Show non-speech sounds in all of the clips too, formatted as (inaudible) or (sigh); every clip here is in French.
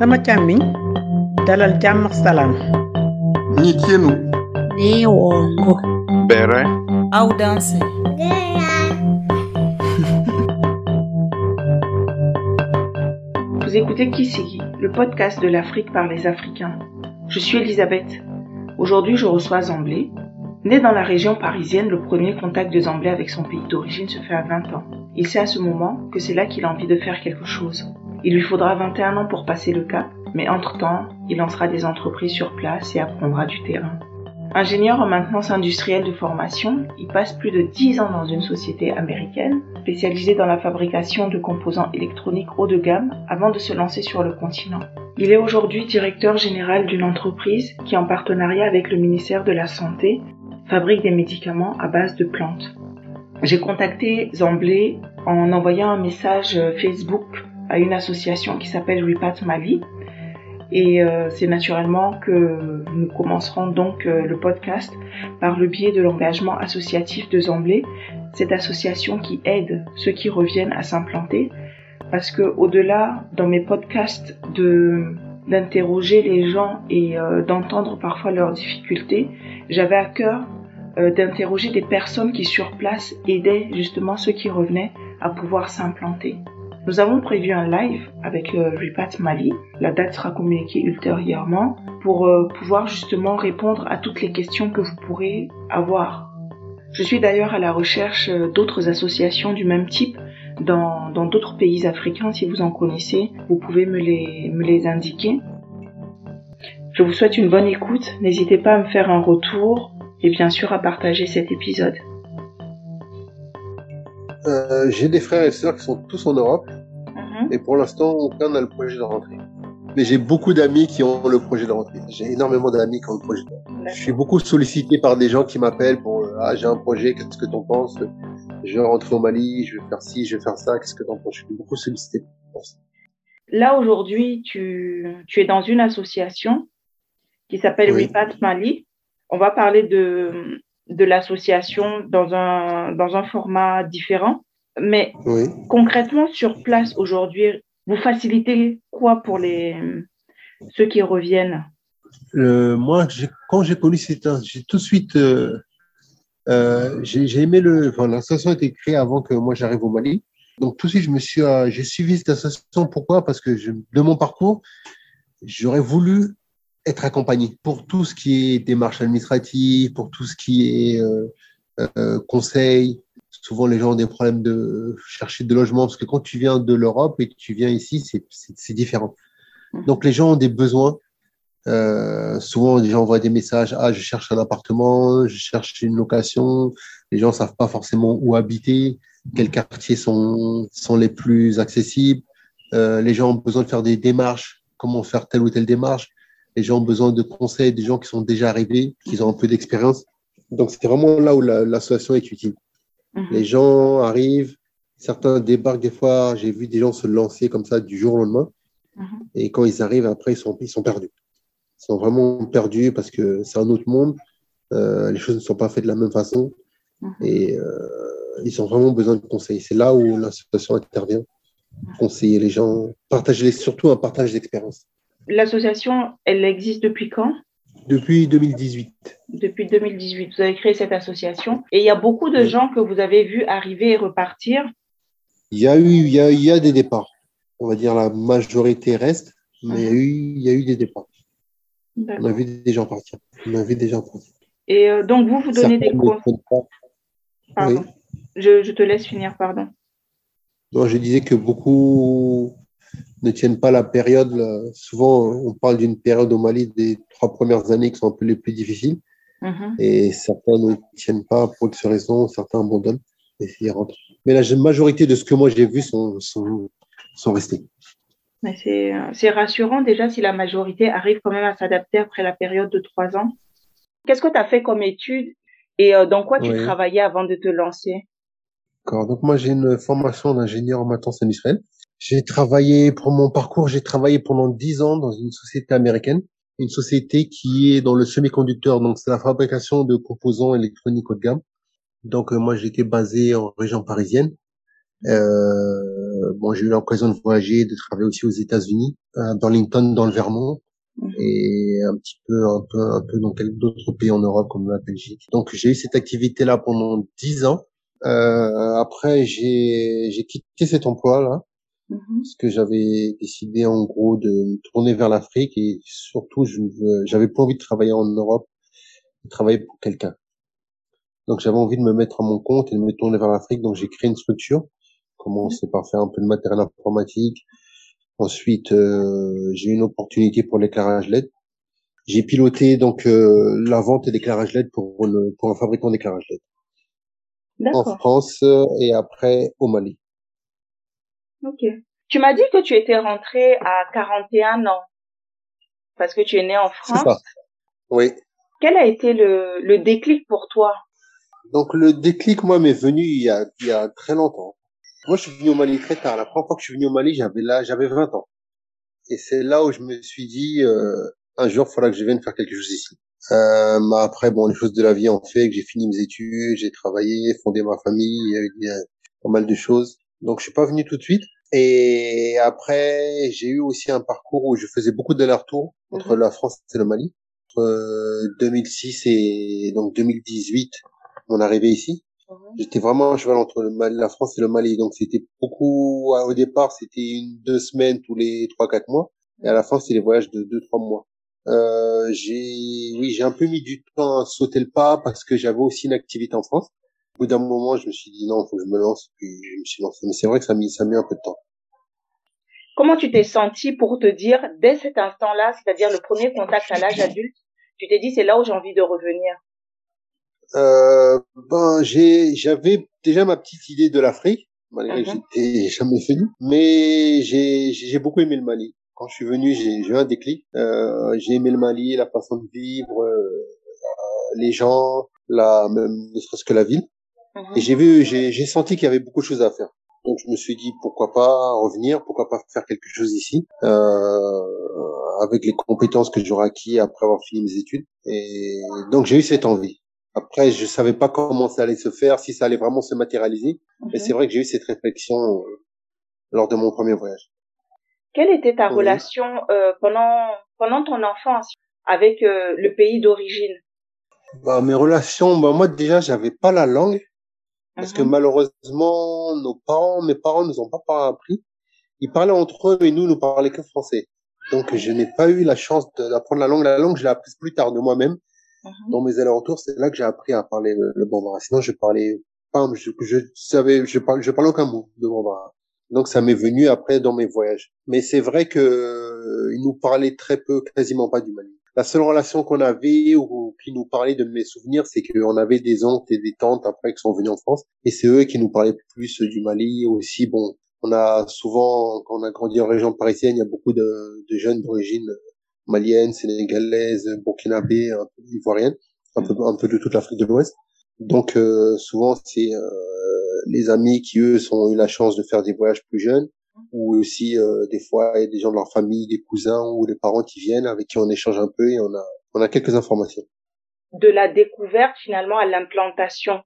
sama càmmiñ dalal jàmm ak salaam Nitienu, ni wongo Bere, Audanse. Vous écoutez Kisigi, le podcast de l'Afrique par les Africains. Je suis Elisabeth. Aujourd'hui, je reçois Zamblé. Né dans la région parisienne, le premier contact de Zamblé avec son pays d'origine se fait à 20 ans. Il sait à ce moment que c'est là qu'il a envie de faire quelque chose. Il lui faudra 21 ans pour passer le cap, mais entre-temps, il lancera des entreprises sur place et apprendra du terrain. Ingénieur en maintenance industrielle de formation, il passe plus de 10 ans dans une société américaine spécialisée dans la fabrication de composants électroniques haut de gamme avant de se lancer sur le continent. Il est aujourd'hui directeur général d'une entreprise qui, en partenariat avec le ministère de la Santé, fabrique des médicaments à base de plantes. J'ai contacté Zamblé en envoyant un message euh, Facebook à une association qui s'appelle Repat Mali et euh, c'est naturellement que nous commencerons donc euh, le podcast par le biais de l'engagement associatif de Zamblé, cette association qui aide ceux qui reviennent à s'implanter. Parce que au-delà, dans mes podcasts, de d'interroger les gens et euh, d'entendre parfois leurs difficultés, j'avais à cœur d'interroger des personnes qui sur place aidaient justement ceux qui revenaient à pouvoir s'implanter. Nous avons prévu un live avec le Repat Mali. La date sera communiquée ultérieurement pour euh, pouvoir justement répondre à toutes les questions que vous pourrez avoir. Je suis d'ailleurs à la recherche euh, d'autres associations du même type dans dans d'autres pays africains. Si vous en connaissez, vous pouvez me les, me les indiquer. Je vous souhaite une bonne écoute. N'hésitez pas à me faire un retour et bien sûr à partager cet épisode. Euh, j'ai des frères et sœurs qui sont tous en Europe Mhm. et pour l'instant aucun n'a le projet de rentrer. Mais j'ai beaucoup d'amis qui ont le projet de rentrer. J'ai énormément d'amis qui ont le projet de rentrer. Je suis beaucoup sollicité par des gens qui m'appellent pour euh, ah j'ai un projet, qu'est-ce que t'en penses? Je vais rentrer au Mali, je vais faire ci, je vais faire ça, qu'est-ce que t'en penses? Je suis beaucoup sollicité pour ça. Là, aujourd'hui, tu, tu es dans une association qui s'appelle Oui. Mali. On va parler de, de l'association dans un, dans un format différent. Mais Oui. concrètement, sur place aujourd'hui, vous facilitez quoi pour les, ceux qui reviennent? Euh, moi, quand j'ai connu cette, j'ai tout de suite, euh, euh, j'ai aimé le. Enfin, l'association a été créée avant que moi j'arrive au Mali. Donc tout de suite, je me suis, euh, j'ai suivi cette association. Pourquoi? Parce que je, de mon parcours, j'aurais voulu être accompagné pour tout ce qui est démarche administrative, pour tout ce qui est euh, euh, conseil. Souvent, les gens ont des problèmes de chercher de logement parce que quand tu viens de l'Europe et que tu viens ici, c'est- différent. Donc les gens ont des besoins. Euh, souvent, les gens envoient des messages. Ah, je cherche un appartement, je cherche une location. Les gens savent pas forcément où habiter, quels quartiers sont, sont les plus accessibles. Euh, les gens ont besoin de faire des démarches, comment faire telle ou telle démarche? Les gens ont besoin de conseils des gens qui sont déjà arrivés, qui ont un peu d'expérience. Donc, c'est vraiment là où la- l'association est utile. Mhm. Les gens arrivent, certains débarquent des fois. J'ai vu des gens se lancer comme ça du jour au lendemain. Mhm. Et quand ils arrivent, après, ils sont, ils sont perdus. Ils sont vraiment perdus parce que c'est un autre monde. Euh, les choses ne sont pas faites de la même façon. Mhm. Et euh, ils ont vraiment besoin de conseils. C'est là où l'association intervient. Conseiller les gens, partager les, surtout un partage d'expérience. L'association, elle existe depuis quand? Depuis 2018. Depuis 2018. Vous avez créé cette association et il y a beaucoup de Oui. gens que vous avez vus arriver et repartir. Il y a eu, il y a, il y a des départs. On va dire la majorité reste, mais il y a eu, il y a eu des départs. On a vu des gens partir. On a vu des gens partir. Et euh, donc, vous, vous donnez des Certains cours. Pardon. Je, je te laisse finir, pardon. Non, je disais que beaucoup ne tiennent pas la période. là. Souvent, on parle d'une période au Mali des trois premières années qui sont un peu les plus difficiles. Mhm. Et certains ne tiennent pas pour X raisons, certains abandonnent et ils rentrent. Mais la majorité de ce que moi j'ai vu sont, sont, sont restés. C'est, rassurant déjà si la majorité arrive quand même à s'adapter après la période de trois ans. Qu'est-ce que tu as fait comme étude et euh, dans quoi tu Oui. travaillais avant de te lancer? D'accord. Donc moi j'ai une formation d'ingénieur en maintenance industrielle. J'ai travaillé pour mon parcours, j'ai travaillé pendant dix ans dans une société américaine, une société qui est dans le semi-conducteur, donc c'est la fabrication de composants électroniques haut de gamme. Donc euh, moi j'étais basé en région parisienne Euh, bon, j'ai eu l'occasion de voyager, de travailler aussi aux États-Unis, à Burlington, dans le Vermont, Mhm. et un petit peu, un peu, un peu dans d'autres pays en Europe, comme la Belgique. Donc, j'ai eu cette activité-là pendant dix ans. Euh, après, j'ai, j'ai quitté cet emploi-là Mhm. Parce que j'avais décidé en gros de me tourner vers l'Afrique et surtout, je j'avais pas envie de travailler en Europe, de travailler pour quelqu'un. Donc, j'avais envie de me mettre à mon compte et de me tourner vers l'Afrique. Donc, j'ai créé une structure. Commencé par faire un peu de matériel informatique. Ensuite, euh, j'ai eu une opportunité pour l'éclairage LED. J'ai piloté donc euh, la vente d'éclairage LED pour, une- pour un fabricant d'éclairage LED en. France et après au Mali. Ok. Tu m'as dit que tu étais rentré à 41 ans parce que tu es né en France. ça. Oui. Quel a été le, le déclic pour toi? Donc le déclic, moi, m'est venu il y a, il y a très longtemps. Moi, je suis venu au Mali très tard. La première fois que je suis venu au Mali, j'avais là, j'avais 20 ans. Et c'est là où je me suis dit, euh, un jour, il faudra que je vienne faire quelque chose ici. Euh, après, bon, les choses de la vie ont fait que j'ai fini mes études, j'ai travaillé, fondé ma famille, il y a eu pas mal de choses. Donc, je suis pas venu tout de suite. Et après, j'ai eu aussi un parcours où je faisais beaucoup d'allers-retours entre la France et le Mali. Entre euh, 2006 et donc 2018, mon arrivée ici. J'étais vraiment à cheval entre le Mali, la France et le Mali. Donc, c'était beaucoup, au départ, c'était une, deux semaines tous les trois, quatre mois. Et à la fin, c'était des voyages de deux, trois mois. Euh, j'ai, oui, j'ai un peu mis du temps à sauter le pas parce que j'avais aussi une activité en France. Au bout d'un moment, je me suis dit non, faut que je me lance, puis je me suis lancé. Mais c'est vrai que ça a mis, ça a mis un peu de temps. Comment tu t'es senti pour te dire, dès cet instant-là, c'est-à-dire le premier contact à l'âge adulte, tu t'es dit, c'est là où j'ai envie de revenir? Euh, ben, j'ai, j'avais déjà ma petite idée de l'Afrique, malgré que Mhm. j'étais (laughs) jamais venu, mais j'ai, j'ai beaucoup aimé le Mali. Quand je suis venu, j'ai, j'ai eu un déclic. Euh, j'ai aimé le Mali, la façon de vivre, euh, les gens, la, même, ne serait-ce que la ville. Mhm. Et j'ai vu, j'ai, j'ai senti qu'il y avait beaucoup de choses à faire. Donc je me suis dit pourquoi pas revenir, pourquoi pas faire quelque chose ici, euh, avec les compétences que j'aurais acquis après avoir fini mes études. Et donc j'ai eu cette envie. Après, je savais pas comment ça allait se faire, si ça allait vraiment se matérialiser. Mais Mhm. c'est vrai que j'ai eu cette réflexion euh, lors de mon premier voyage. Quelle était ta Oui. relation euh, pendant pendant ton enfance avec euh, le pays d'origine? Bah, mes relations, bah, moi déjà, j'avais pas la langue parce que Mhm. malheureusement, nos parents, mes parents nous ont pas appris. Ils parlaient entre eux, mais nous, nous parlaient que français. Donc, je n'ai pas eu la chance d'apprendre la langue. La langue, je l'ai apprise plus tard de moi-même. Mhm. Dans mes allers-retours, c'est là que j'ai appris à parler le, le bambara. Sinon, je parlais pas, je, je savais, je parlais, je parlais aucun mot de bambara. Donc, ça m'est venu après dans mes voyages. Mais c'est vrai que euh, ils nous parlaient très peu, quasiment pas du Mali. La seule relation qu'on avait ou qui nous parlait de mes souvenirs, c'est qu'on avait des oncles et des tantes après qui sont venus en France, et c'est eux qui nous parlaient plus du Mali aussi. Bon, on a souvent, quand on a grandi en région parisienne, il y a beaucoup de, jeunes d'origine malienne, sénégalaise, burkinabé, un peu ivoirienne, un peu, un peu de toute l'Afrique de l'Ouest. Donc euh, souvent c'est euh, les amis qui eux ont eu la chance de faire des voyages plus jeunes, ou aussi euh, des fois il y a des gens de leur famille, des cousins ou des parents qui viennent avec qui on échange un peu et on a on a quelques informations. de la découverte finalement à l'implantation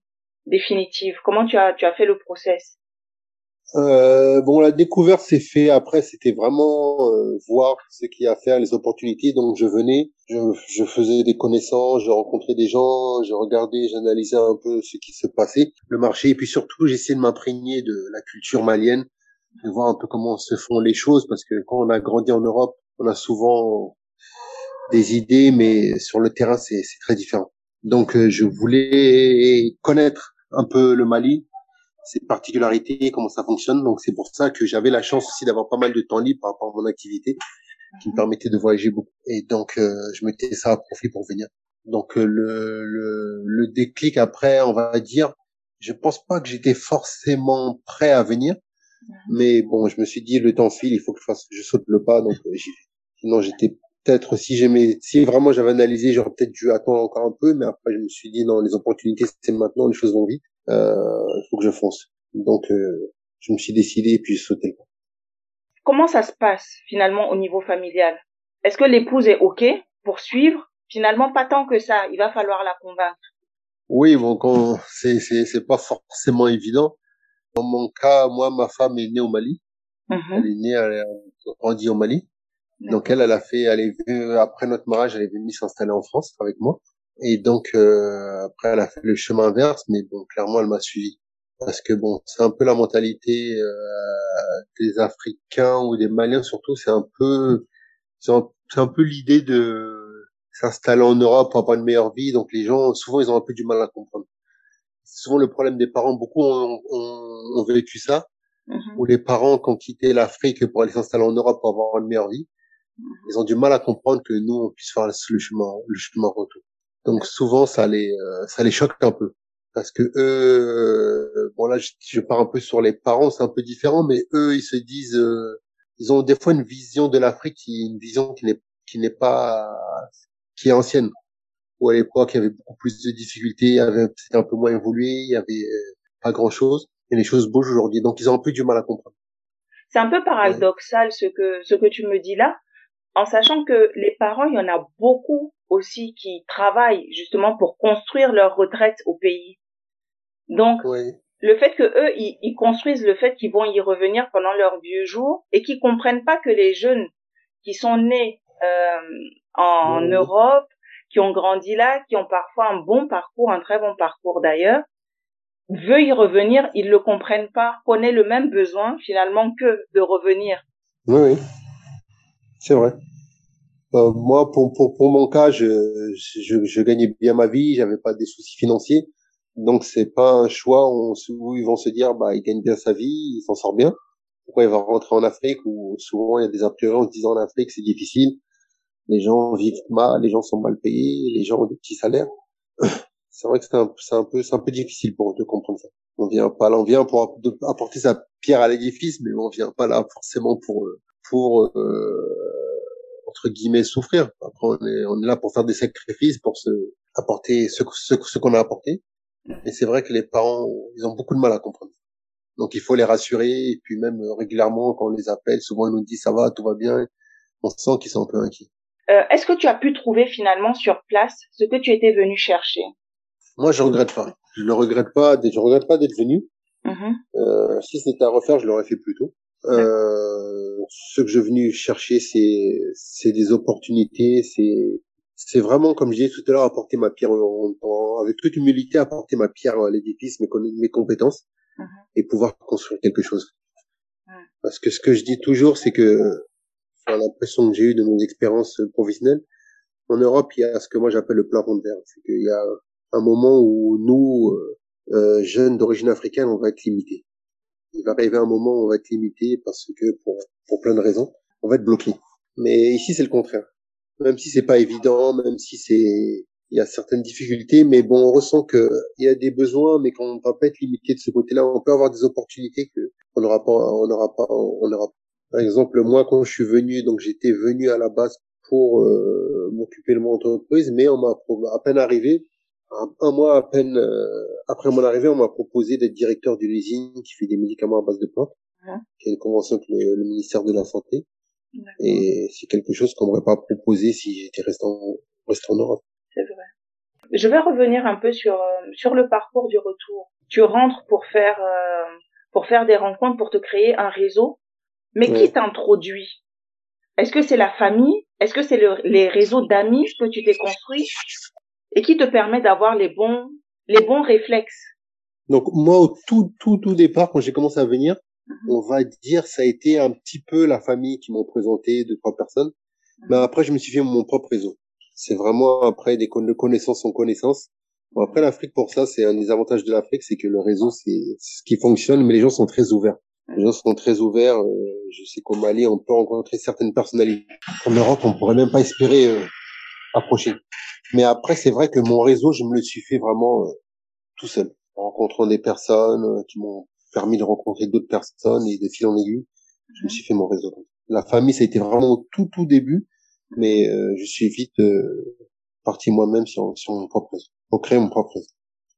définitive Comment tu as tu as fait le process? Euh, bon, la découverte s'est fait après, c'était vraiment euh, voir ce qu'il y a à faire, les opportunités. Donc je venais, je, je faisais des connaissances, je rencontrais des gens, je regardais, j'analysais un peu ce qui se passait, le marché, et puis surtout j'essayais de m'imprégner de la culture malienne, de voir un peu comment se font les choses, parce que quand on a grandi en Europe, on a souvent des idées, mais sur le terrain c'est très différent. Donc euh, je voulais connaître un peu le Mali, ses particularités, comment ça fonctionne. Donc c'est pour ça que j'avais la chance aussi d'avoir pas mal de temps libre par rapport à mon activité, qui me permettait de voyager beaucoup. Et donc euh, je mettais ça à profit pour venir. Donc euh, le, le, le déclic après, on va dire, je pense pas que j'étais forcément prêt à venir, mais bon, je me suis dit le temps file, il faut que je fasse, je saute le pas, donc euh. Sinon j'étais peut-être si j'aimais, si vraiment j'avais analysé, j'aurais peut-être dû attendre encore un peu, mais après je me suis dit non, les opportunités c'est maintenant, les choses vont vite, euh, il faut que je fonce. Donc euh, je me suis décidé et puis j'ai sauté le pas. Comment ça se passe finalement au niveau familial? Est-ce que l'épouse est OK pour suivre? Finalement, pas tant que ça. Il va falloir la convaincre. Oui, bon, quand c'est c'est c'est pas forcément évident. Dans mon cas, moi, ma femme est née au Mali. Mhm. Elle est née, elle a grandi au Mali. Donc elle, elle a fait, elle est venue, après notre mariage, elle est venue s'installer en France avec moi. Et donc euh, après, elle a fait le chemin inverse, mais bon, clairement, elle m'a suivi parce que bon, c'est un peu la mentalité euh, des Africains ou des Maliens surtout. C'est un peu, c'est un, c'est un peu l'idée de s'installer en Europe pour avoir une meilleure vie. Donc les gens, souvent, ils ont un peu du mal à comprendre. C'est souvent le problème des parents. Beaucoup ont, ont, ont vécu ça, Mhm. où les parents, qui ont quitté l'Afrique pour aller s'installer en Europe pour avoir une meilleure vie, ils ont du mal à comprendre que nous, on puisse faire le chemin, le chemin retour. Donc souvent, ça les, euh, ça les choque un peu. Parce que eux, euh, bon là, je, je pars un peu sur les parents, c'est un peu différent, mais eux, ils se disent, euh, ils ont des fois une vision de l'Afrique qui une vision qui n'est, qui n'est pas, qui est ancienne. Où à l'époque, il y avait beaucoup plus de difficultés, il y avait, c'était un peu moins évolué, il y avait euh, pas grand chose, et les choses bougent aujourd'hui. Donc ils ont un peu du mal à comprendre. C'est un peu paradoxal ce que ce que tu me dis là, en sachant que les parents, il y en a beaucoup aussi qui travaillent justement pour construire leur retraite au pays. Donc Oui. le fait que eux ils, ils construisent le fait qu'ils vont y revenir pendant leurs vieux jours et qu'ils comprennent pas que les jeunes qui sont nés euh, en Oui. Europe, qui ont grandi là, qui ont parfois un bon parcours, un très bon parcours d'ailleurs, veuillent y revenir, ils le comprennent pas, ait le même besoin finalement que de revenir. Oui, oui. C'est vrai. Euh, moi, pour, pour, pour mon cas, je, je, je gagnais bien ma vie, j'avais pas des soucis financiers. Donc, c'est pas un choix où, ils vont se dire, bah, il gagne bien sa vie, il s'en sort bien. Pourquoi il va rentrer en Afrique où souvent il y a des a en se disant en Afrique c'est difficile. Les gens vivent mal, les gens sont mal payés, les gens ont des petits salaires. C'est vrai que c'est un, un peu, c'est un peu difficile pour eux de comprendre ça. On vient pas là, on vient pour apporter sa pierre à l'édifice, mais on vient pas là forcément pour, euh, pour, euh, entre guillemets, souffrir. Après, on est, on est là pour faire des sacrifices, pour se, apporter ce, ce, ce qu'on a apporté. Et c'est vrai que les parents, ils ont beaucoup de mal à comprendre. Donc, il faut les rassurer, et puis même euh, régulièrement, quand on les appelle, souvent ils nous disent ça va, tout va bien. On sent qu'ils sont un peu inquiets. Euh, Est-ce que tu as pu trouver finalement sur place ce que tu étais venu chercher? Moi, je regrette pas. Je le regrette pas, je regrette pas d'être venu. Euh, si c'était à refaire, je l'aurais fait plus tôt. Euh, ce que je suis venu chercher, c'est c'est des opportunités, c'est c'est vraiment comme je disais tout à l'heure, apporter ma pierre en, en- avec toute humilité, apporter ma pierre à l'édifice, mes, compétences, Mhm. et pouvoir construire quelque chose. Parce que ce que je dis toujours, c'est que enfin, l'impression que j'ai eue de mes expériences professionnelles, en Europe, il y a ce que moi j'appelle le plafond de verre. C'est qu'il y a un moment où nous, euh, euh, jeunes d'origine africaine, on va être limités. Il va arriver un moment où on va être limité parce que pour, pour plein de raisons, on va être bloqué. Mais ici, c'est le contraire. Même si c'est pas évident, même si c'est, il y a certaines difficultés, mais bon, on ressent que il y a des besoins, mais qu'on va pas être limité de ce côté-là. On peut avoir des opportunités que on n'aura pas, on n'aura pas, on n'aura. Par exemple, moi, quand je suis venu, donc j'étais venu à la base pour euh, m'occuper de mon entreprise, mais on m'a à peine arrivé, un, mois à peine euh, après mon arrivée, on m'a proposé d'être directeur d'une usine qui fait des médicaments à base de plantes, qui a une convention avec le, le ministère de la Santé. Et c'est quelque chose qu'on m'aurait pas proposé si j'étais resté en, resté en Europe. C'est vrai. Je vais revenir un peu sur euh, sur le parcours du retour. Tu rentres pour faire euh, pour faire des rencontres, pour te créer un réseau. Mais Ouais. qui t'introduit? Est-ce que c'est la famille? Est-ce que c'est le- les réseaux d'amis que tu t'es construit et qui te permet d'avoir les bons les bons réflexes Donc moi, au tout, tout, tout départ, quand j'ai commencé à venir, Mhm. on va dire ça a été un petit peu la famille qui m'ont présenté deux trois personnes. Mais après, je me suis fait mon propre réseau. C'est vraiment après des con- de connaissances en connaissances. Bon, après l'Afrique, pour ça, c'est un des avantages de l'Afrique, c'est que le réseau, c'est c'est ce qui fonctionne, mais les gens sont très ouverts. Les gens sont très ouverts. euh, je sais qu'au Mali, on peut rencontrer certaines personnalités. En Europe, on pourrait même pas espérer euh, approcher. Mais après, c'est vrai que mon réseau, je me le suis fait vraiment euh, tout seul, en rencontrant des personnes euh, qui m'ont permis de rencontrer d'autres personnes et de fil en aiguille, je me suis fait mon réseau. La famille, ça a été vraiment au tout tout début, mais euh, je suis vite euh, parti moi-même sur, sur mon propre réseau, pour créer mon propre réseau.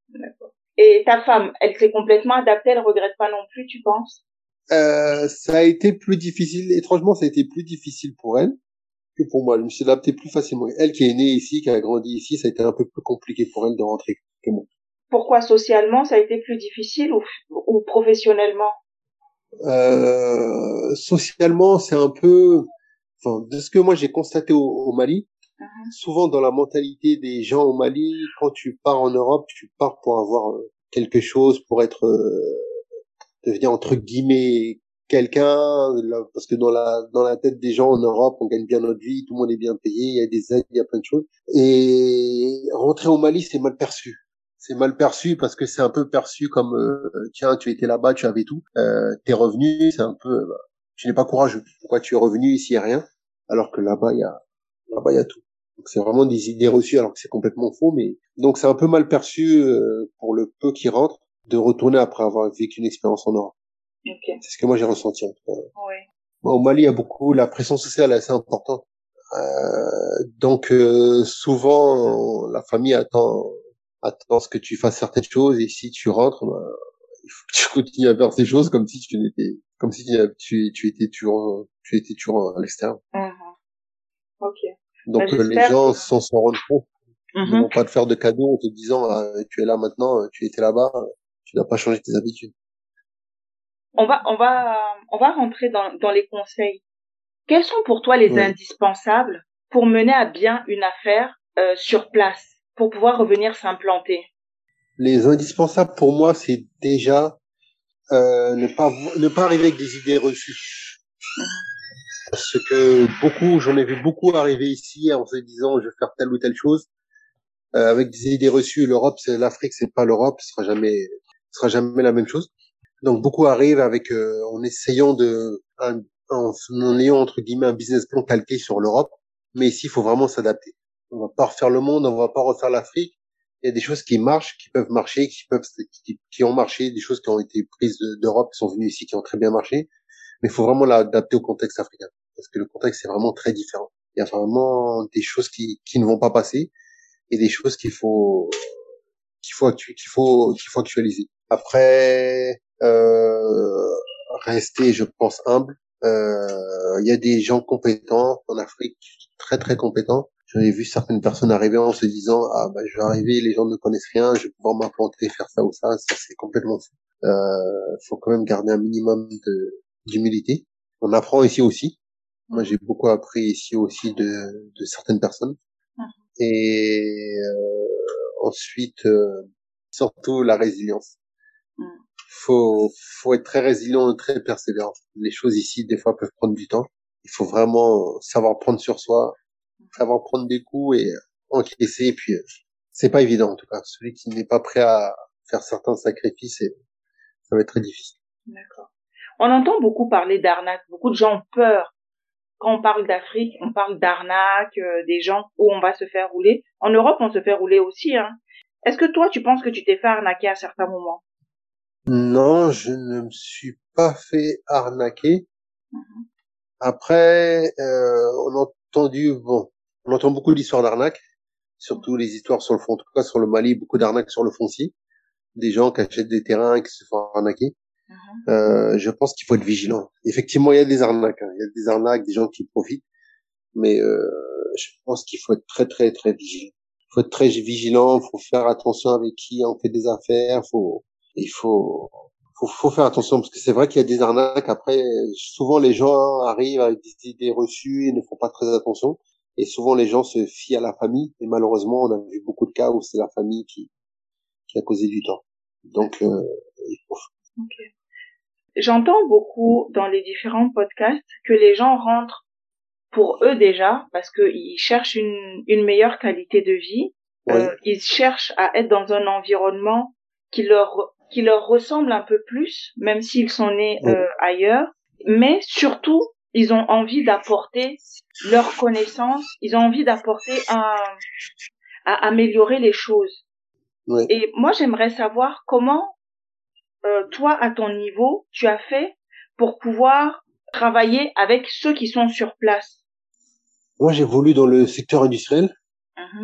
D'accord. Et ta femme, elle s'est complètement adaptée, elle regrette pas non plus, tu penses? Euh, ça a été plus difficile, étrangement, ça a été plus difficile pour elle que pour moi. Je me suis adapté plus facilement. Elle qui est née ici, qui a grandi ici, ça a été un peu plus compliqué pour elle de rentrer que moi. Pourquoi socialement ça a été plus difficile ou, ou professionnellement? Euh, Socialement, c'est un peu, enfin, de ce que moi j'ai constaté au, au Mali, Mhm. souvent dans la mentalité des gens au Mali, quand tu pars en Europe, tu pars pour avoir euh, quelque chose, pour être euh, devenir entre guillemets quelqu'un, parce que dans la dans la tête des gens en Europe, on gagne bien notre vie, tout le monde est bien payé, il y a des aides, il y a plein de choses. Et rentrer au Mali, c'est mal perçu. C'est mal perçu parce que c'est un peu perçu comme euh, tiens, tu étais là-bas, tu avais tout, euh, t'es revenu, c'est un peu, bah, tu n'es pas courageux. Pourquoi tu es revenu ici, il a rien, alors que là-bas il y a là-bas il y a tout. Donc c'est vraiment des idées reçues alors que c'est complètement faux, mais donc c'est un peu mal perçu euh, pour le peu qui rentre de retourner après avoir vécu une expérience en Europe. Ok. C'est ce que moi j'ai ressenti. En tout cas. Bon, Au Mali, il y a beaucoup, la pression sociale est assez importante. Euh, donc euh, souvent, la famille attend attend ce que tu fasses certaines choses et si tu rentres, bah, il faut que tu (laughs) continues à faire ces choses comme si tu n'étais, comme si tu, tu, tu étais toujours, tu étais toujours à l'extérieur. Mhm. Ok. Donc Bah, les gens s'en rendre compte, ils Mhm. vont pas te faire de cadeaux en te disant ah, tu es là maintenant, tu étais là-bas, tu n'as pas changé tes habitudes. On va, on va, on va rentrer dans, dans les conseils. Quels sont pour toi les Oui. indispensables pour mener à bien une affaire euh, sur place, pour pouvoir revenir s'implanter? Les indispensables pour moi, c'est déjà euh, ne pas ne pas arriver avec des idées reçues. Parce que beaucoup, j'en ai vu beaucoup arriver ici en se disant je vais faire telle ou telle chose euh, avec des idées reçues. L'Europe, c'est l'Afrique, c'est pas l'Europe, ce sera jamais, ce sera jamais la même chose. Donc beaucoup arrivent avec euh, en essayant de un- en, ayant entre guillemets un business plan calqué sur l'Europe, mais ici il faut vraiment s'adapter. On va pas refaire le monde, on va pas refaire l'Afrique. Il y a des choses qui marchent, qui peuvent marcher, qui peuvent qui, ont marché, des choses qui ont été prises de- d'Europe, qui sont venues ici, qui ont très bien marché. Mais il faut vraiment l'adapter au contexte africain, parce que le contexte est vraiment très différent. Il y a vraiment des choses qui, qui ne vont pas passer et des choses qu'il faut qu'il faut qu'il faut qu'il faut actualiser. Après, euh, rester, je pense, humble. Euh, Il y a des gens compétents en Afrique, très très compétents. J'en ai vu certaines personnes arriver en se disant ah bah je vais arriver, les gens ne connaissent rien, je vais pouvoir m'implanter, faire ça ou ça. Ça c'est complètement fou. Euh, faut quand même garder un minimum de d'humilité. On apprend ici aussi. Moi j'ai beaucoup appris ici aussi de de certaines personnes. Et euh, ensuite euh, surtout la résilience. Mm. Faut faut être très résilient et très persévérant. Les choses ici des fois peuvent prendre du temps. Il faut vraiment savoir prendre sur soi, savoir prendre des coups et encaisser. Et puis euh, c'est pas évident en tout cas. Celui qui n'est pas prêt à faire certains sacrifices, et ça va être très difficile. D'accord. On entend beaucoup parler d'arnaque. Beaucoup de gens ont peur. Quand on parle d'Afrique, on parle d'arnaque, euh, des gens où on va se faire rouler. En Europe, on se fait rouler aussi. Hein. Est-ce que toi, tu penses que tu t'es fait arnaquer à certains moments? Non, je ne me suis pas fait arnaquer. Après, euh, on a entendu, bon, on entend beaucoup d'histoires d'arnaques, surtout les histoires sur le fond, en tout cas sur le Mali, beaucoup d'arnaques sur le foncier, des gens qui achètent des terrains et qui se font arnaquer. Euh, je pense qu'il faut être vigilant. Effectivement, il y a des arnaques, hein. il y a des arnaques, des gens qui profitent, mais euh, je pense qu'il faut être très très très vigilant. Il faut être très vigilant, il faut faire attention avec qui on fait des affaires, faut, il faut, faut, faut faire attention parce que c'est vrai qu'il y a des arnaques. Après, souvent les gens arrivent avec des idées reçues et ne font pas très attention. Et souvent les gens se fient à la famille. Et malheureusement, on a vu beaucoup de cas où c'est la famille qui, qui a causé du tort. Donc, euh, il faut J'entends beaucoup dans les différents podcasts que les gens rentrent pour eux déjà parce qu'ils cherchent une, une meilleure qualité de vie. Euh, ils cherchent à être dans un environnement qui leur qui leur ressemble un peu plus, même s'ils sont nés euh, ailleurs. Mais surtout, ils ont envie d'apporter leurs connaissances. Ils ont envie d'apporter un à améliorer les choses. Oui. Et moi, j'aimerais savoir comment euh, toi, à ton niveau, tu as fait pour pouvoir travailler avec ceux qui sont sur place. Moi, j'évolue dans le secteur industriel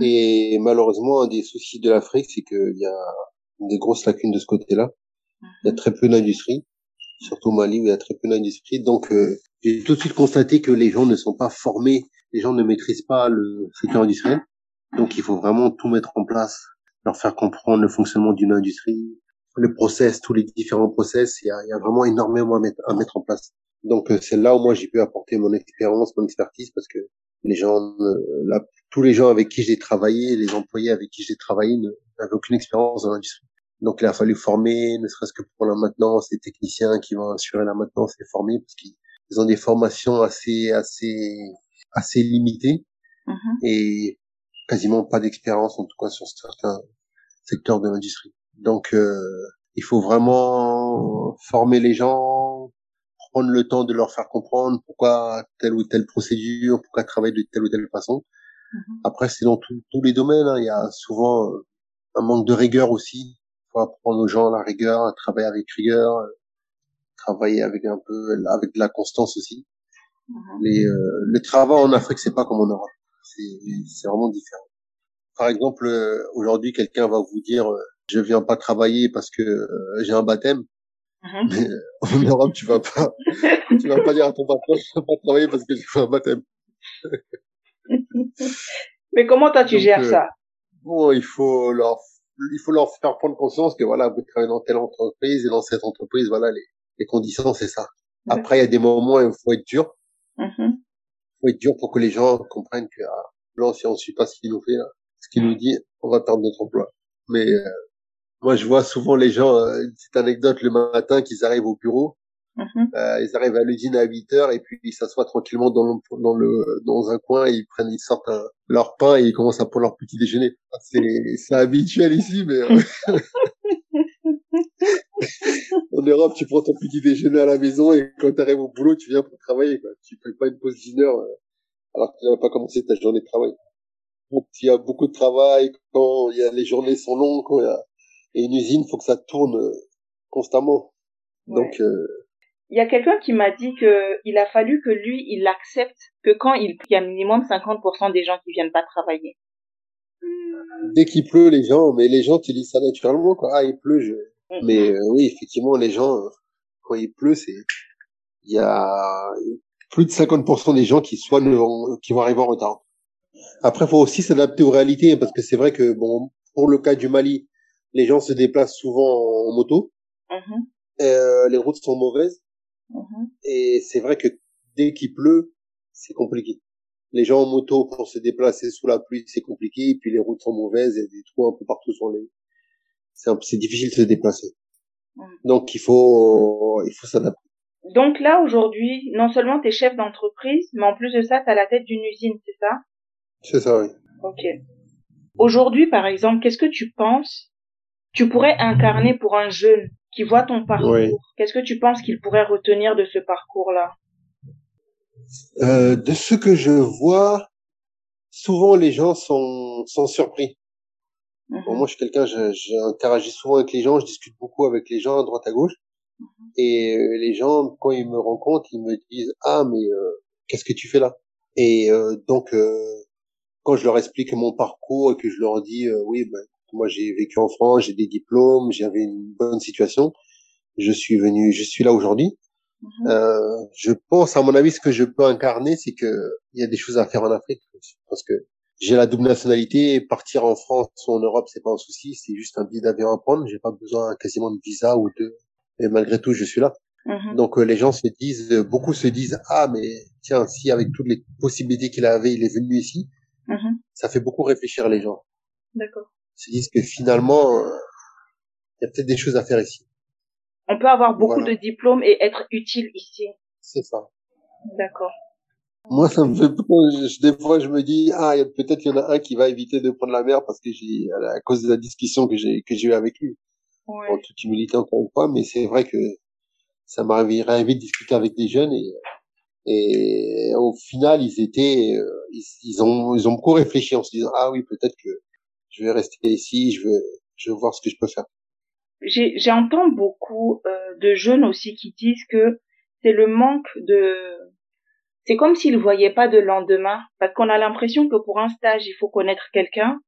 et malheureusement, un des soucis de l'Afrique, c'est qu'il y a des grosses lacunes de ce côté-là. Il y a très peu d'industrie, surtout au Mali où il y a très peu d'industrie. Donc, euh, j'ai tout de suite constaté que les gens ne sont pas formés, les gens ne maîtrisent pas le secteur industriel. Donc, il faut vraiment tout mettre en place leur faire comprendre le fonctionnement d'une industrie, le process, tous les différents process. Il y a, il y a vraiment énormément à mettre, à mettre en place. Donc euh, c'est là où moi j'ai pu apporter mon expérience, mon expertise, parce que les gens, euh, là, tous les gens avec qui j'ai travaillé, les employés avec qui j'ai travaillé aucune expérience dans l'industrie. Donc il a fallu former, ne serait-ce que pour la maintenance, les techniciens qui vont assurer la maintenance, les former parce qu'ils ont des formations assez assez assez limitées Mhm. et quasiment pas d'expérience en tout cas sur certains secteurs de l'industrie. Donc euh, il faut vraiment former les gens, prendre le temps de leur faire comprendre pourquoi telle ou telle procédure, pourquoi travailler de telle ou telle façon. Mhm. Après c'est dans tous- tous les domaines, hein. il y a souvent euh, un manque de rigueur aussi. Il faut apprendre aux gens la rigueur, à travailler avec rigueur, euh, travailler avec un peu avec de la constance aussi. Mhm. Les, euh, le travail en Afrique, c'est pas comme en Europe. C'est vraiment différent. Par exemple, euh, aujourd'hui, quelqu'un va vous dire, euh, je viens pas travailler parce que euh, j'ai un baptême. Mhm. Mais euh, en Europe, tu vas pas, (laughs) tu vas pas dire à ton patron, je viens pas travailler parce que j'ai fait un baptême. Mais comment toi tu Donc, gères ça? Bon, il faut leur, il faut leur faire prendre conscience que voilà, vous travaillez dans telle entreprise et dans cette entreprise, voilà, les, les conditions, c'est ça. Ouais. Après, il y a des moments où il faut être dur. Mhm. faut être dur pour que les gens comprennent que ah, là, si on suit pas ce qu'il nous fait, là, ce qu'il nous dit, on va perdre notre emploi. Mais euh, moi, je vois souvent les gens, euh, une petite anecdote le matin, qu'ils arrivent au bureau, Mhm. euh, ils arrivent à l'usine à 8 heures et puis ils s'assoient tranquillement dans le, dans le dans un coin, ils prennent, ils sortent un- leur pain et ils commencent à prendre leur petit déjeuner. C'est c'est habituel ici, mais (laughs) (laughs) en Europe, tu prends ton petit déjeuner à la maison et quand tu arrives au boulot, tu viens pour travailler. Quoi. Tu fais pas une pause d'une heure euh, alors que tu n'as pas commencé ta journée de travail. Donc, il y a beaucoup de travail, quand il y a, les journées sont longues, quand il y a, et une usine, faut que ça tourne euh, constamment. Donc, euh, Il y a quelqu'un qui m'a dit que il a fallu que lui, il accepte que quand il il y a minimum 50% des gens qui viennent pas travailler. dès qu'il pleut, les gens, mais les gens, tu dis ça naturellement, quoi. Ah, il pleut, je... Mais euh, oui, effectivement, les gens, euh, quand il pleut, c'est, il y a plus de 50% des gens qui soit ne vont, qui vont arriver en retard. Après, faut aussi s'adapter aux réalités, parce que c'est vrai que bon, pour le cas du Mali, les gens se déplacent souvent en moto, Mhm. euh, les routes sont mauvaises, Mhm. et c'est vrai que dès qu'il pleut, c'est compliqué. Les gens en moto pour se déplacer sous la pluie, c'est compliqué, et puis les routes sont mauvaises, il y a des trous un peu partout sur les, c'est un- c'est difficile de se déplacer. Mm. Donc il faut, il faut s'adapter. Donc là, aujourd'hui, non seulement tu es chef d'entreprise, mais en plus de ça, tu as la tête d'une usine, c'est ça? C'est ça, oui. Ok. Aujourd'hui, par exemple, qu'est-ce que tu penses? Tu pourrais incarner pour un jeune qui voit ton parcours Oui. Qu'est-ce que tu penses qu'il pourrait retenir de ce parcours-là? Euh, de ce que je vois, souvent les gens sont, sont surpris. Mhm. Bon, moi, je suis quelqu'un, j'interagis souvent avec les gens, je discute beaucoup avec les gens à droite à gauche. Et euh, les gens, quand ils me rencontrent, ils me disent ah mais euh, qu'est-ce que tu fais là? Et euh, donc euh, quand je leur explique mon parcours et que je leur dis oui ben moi j'ai vécu en France, j'ai des diplômes, j'avais une bonne situation, je suis venu, je suis là aujourd'hui. Mhm. Euh, je pense, à mon avis, ce que je peux incarner, c'est que il y a des choses à faire en Afrique, parce que j'ai la double nationalité, partir en France ou en Europe, c'est pas un souci, c'est juste un billet d'avion à prendre, j'ai pas besoin quasiment de visa ou de, et malgré tout, je suis là. Mhm. Donc euh, les gens se disent, euh, beaucoup se disent, ah mais tiens, si avec toutes les possibilités qu'il avait, il est venu ici, Mhm. ça fait beaucoup réfléchir les gens. D'accord. Se disent que finalement, euh, il y a peut-être des choses à faire ici. On peut avoir beaucoup Voilà. de diplômes et être utile ici. C'est ça. D'accord. Moi, ça me fait Des fois, je me dis, ah, il peut-être qu'il y en a un qui va éviter de prendre la mer parce que j'ai, à cause de la discussion que j'ai, que j'ai eue avec lui. Ouais. En toute humilité, encore une fois, mais c'est vrai que ça à vite de discuter avec des jeunes et, et au final, ils étaient, euh, ils, ils ont, ils ont beaucoup réfléchi en se disant, ah oui, peut-être que je vais rester ici, je veux, je veux voir ce que je peux faire. J'entends beaucoup euh, de jeunes aussi qui disent que c'est le manque de... C'est comme s'ils voyaient pas de lendemain, parce qu'on a l'impression que pour un stage, il faut connaître quelqu'un,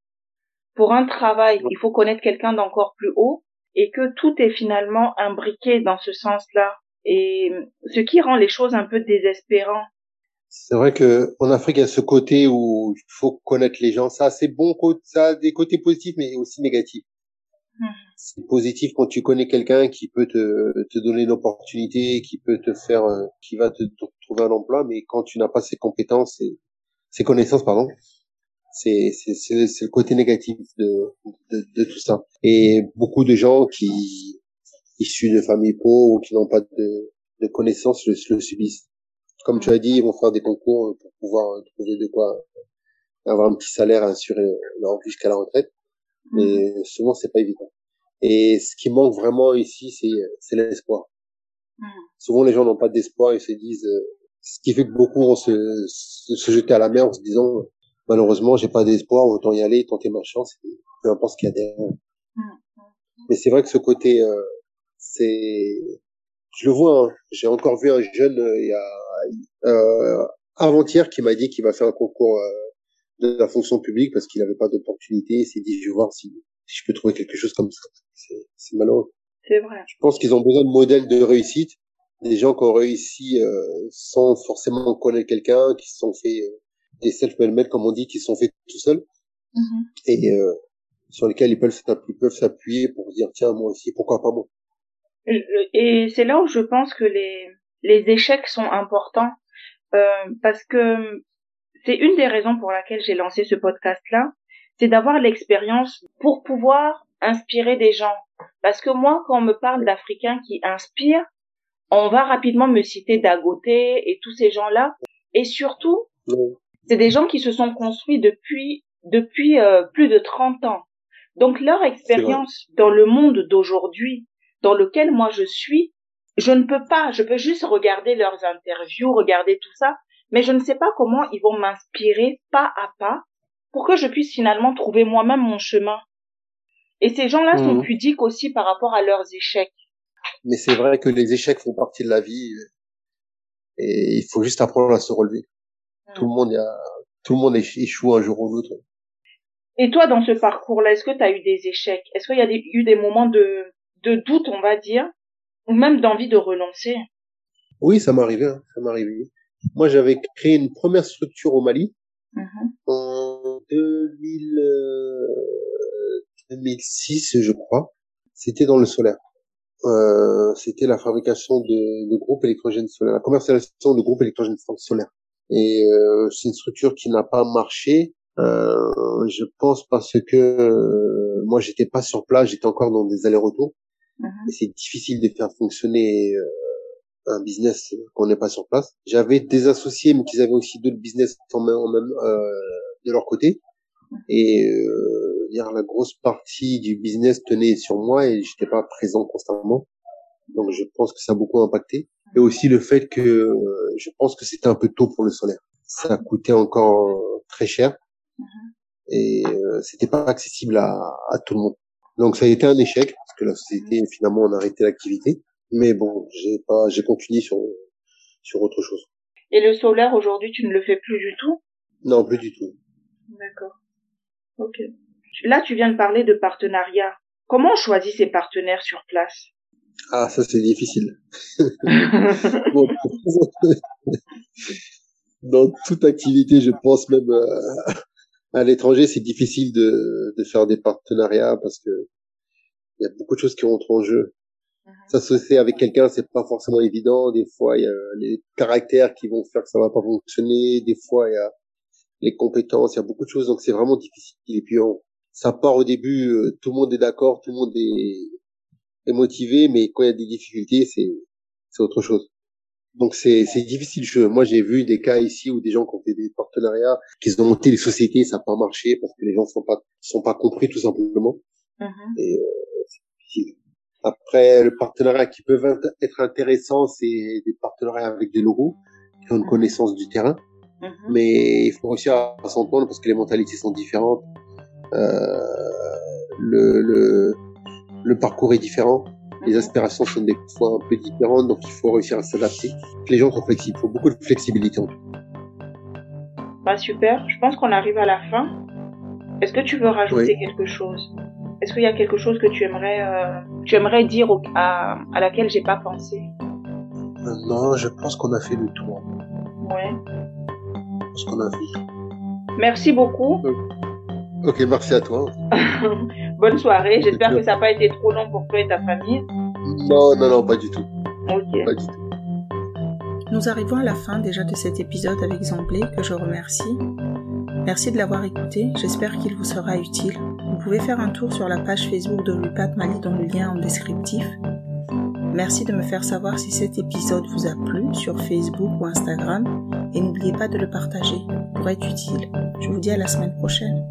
pour un travail, il faut connaître quelqu'un d'encore plus haut, et que tout est finalement imbriqué dans ce sens-là. Et ce qui rend les choses un peu désespérantes. C'est vrai que en Afrique, il y a ce côté où il faut connaître les gens. Ça, c'est bon, ça a des côtés positifs, mais aussi négatifs. Mhm. C'est positif quand tu connais quelqu'un qui peut te, te donner une opportunité, qui peut te faire, euh, qui va te, te trouver un emploi, mais quand tu n'as pas ses compétences et ses connaissances, pardon, c'est c'est c'est c'est le côté négatif de, de de tout ça. Et beaucoup de gens qui issus de familles pauvres ou qui n'ont pas de de connaissances le, le subissent. Comme tu as dit, ils vont faire des concours pour pouvoir trouver de quoi avoir un petit salaire, assurer leur vie jusqu'à la retraite. Mais souvent, c'est pas évident. Et ce qui manque vraiment ici, c'est, c'est l'espoir. Mhm. Souvent, les gens n'ont pas d'espoir et se disent, euh, ce qui fait que beaucoup vont se, se, se jeter à la mer en se disant, malheureusement, j'ai pas d'espoir, autant y aller, tenter ma chance, et peu importe ce qu'il y a derrière. Mhm. Mais c'est vrai que ce côté, euh, c'est, je le vois, hein. j'ai encore vu un jeune, euh, il y a, euh, avant-hier qui m'a dit qu'il va faire un concours euh, de la fonction publique parce qu'il n'avait pas d'opportunité. Il s'est dit, je vais voir si, si je peux trouver quelque chose comme ça. C'est, c'est malheureux. C'est vrai. Je pense qu'ils ont besoin de modèles de réussite, des gens qui ont réussi euh, sans forcément connaître quelqu'un, qui se sont fait euh, des self-made, comme on dit, qui se sont fait tout seuls Mhm. et euh, sur lesquels ils peuvent, s'appuyer pour dire, tiens, moi aussi, pourquoi pas moi. Et c'est là où je pense que les, les échecs sont importants euh, parce que c'est une des raisons pour laquelle j'ai lancé ce podcast-là, c'est d'avoir l'expérience pour pouvoir inspirer des gens. Parce que moi, quand on me parle d'Africains qui inspirent, on va rapidement me citer Dagoté et tous ces gens-là. Et surtout, c'est des gens qui se sont construits depuis depuis euh, plus de 30 ans. Donc leur expérience dans le monde d'aujourd'hui, dans lequel moi je suis, je ne peux pas, je peux juste regarder leurs interviews, regarder tout ça, mais je ne sais pas comment ils vont m'inspirer pas à pas pour que je puisse finalement trouver moi-même mon chemin. Et ces gens-là sont Mhm. pudiques aussi par rapport à leurs échecs. Mais c'est vrai que les échecs font partie de la vie et il faut juste apprendre à se relever. Tout le monde, y a, tout le monde éch- échoue un jour ou l'autre. Et toi, dans ce parcours-là, est-ce que tu as eu des échecs? Est-ce qu'il y a des- eu des moments de, de doute, on va dire, ou même d'envie de renoncer Oui, ça m'est arrivé, hein, ça m'est arrivé. Moi, j'avais créé une première structure au Mali Mhm. en 2000, euh, 2006, je crois. C'était dans le solaire. Euh, c'était la fabrication de, de groupes électrogènes solaires, la commercialisation de groupes électrogènes solaires. Et euh, c'est une structure qui n'a pas marché. Euh, je pense parce que euh, moi j'étais pas sur place, j'étais encore dans des allers-retours. Mhm. Et c'est difficile de faire fonctionner euh, un business qu'on n'est pas sur place. J'avais des associés, mais qui avaient aussi d'autres business en même, en même euh, de leur côté. Et euh, dire la grosse partie du business tenait sur moi et j'étais pas présent constamment. Donc je pense que ça a beaucoup impacté. Et aussi le fait que euh, je pense que c'était un peu tôt pour le solaire. Ça coûtait encore très cher et euh, c'était pas accessible à, à tout le monde. Donc ça a été un échec parce que la société finalement on a arrêté l'activité. Mais bon, j'ai pas, j'ai continué sur sur autre chose. Et le solaire, aujourd'hui, tu ne le fais plus du tout? Non, plus du tout. D'accord. Ok. Là, tu viens de parler de partenariat. Comment on choisit ses partenaires sur place? Ah, ça c'est difficile. (laughs) (laughs) Dans toute activité, je pense même euh, à l'étranger, c'est difficile de, de faire des partenariats parce que il y a beaucoup de choses qui rentrent en jeu. S'associer avec quelqu'un, c'est pas forcément évident. Des fois, il y a les caractères qui vont faire que ça va pas fonctionner. Des fois, il y a les compétences. Il y a beaucoup de choses, donc c'est vraiment difficile. Et puis, on, ça part au début, euh, tout le monde est d'accord, tout le monde est, est motivé, mais quand il y a des difficultés, c'est c'est autre chose. Donc c'est c'est difficile. Je, moi, j'ai vu des cas ici où des gens qui ont fait des partenariats, qu'ils ont monté des sociétés, ça n'a pas marché parce que les gens sont pas sont pas compris tout simplement. Mhm. Et euh, c'est difficile. Après, le partenariat qui peuvent int- être intéressant, c'est des partenariats avec des logos qui ont une connaissance du terrain. Mhm. Mais il faut réussir à s'entendre parce que les mentalités sont différentes. Euh, le, le, le parcours est différent. Les aspirations sont des fois un peu différentes, donc il faut réussir à s'adapter. Les gens sont flexibles. Il faut beaucoup de flexibilité. en tout. Bah super. Je pense qu'on arrive à la fin. Est-ce que tu veux rajouter Oui. quelque chose? Est-ce qu'il y a quelque chose que tu aimerais, euh, tu aimerais dire au- à, à laquelle j'ai pas pensé? Non, je pense qu'on a fait le tour. Ouais. ce qu'on a fait. Merci beaucoup. Ok, merci à toi. (laughs) Bonne soirée. J'espère que ça n'a pas été trop long pour toi et ta famille. Non, non, non, pas du tout. Ok. Pas du tout. Nous arrivons à la fin déjà de cet épisode avec Zamblé, que je remercie. Merci de l'avoir écouté, j'espère qu'il vous sera utile. Vous pouvez faire un tour sur la page Facebook de Lupat Mali dans le lien en descriptif. Merci de me faire savoir si cet épisode vous a plu sur Facebook ou Instagram et n'oubliez pas de le partager, pourrait être utile. Je vous dis à la semaine prochaine.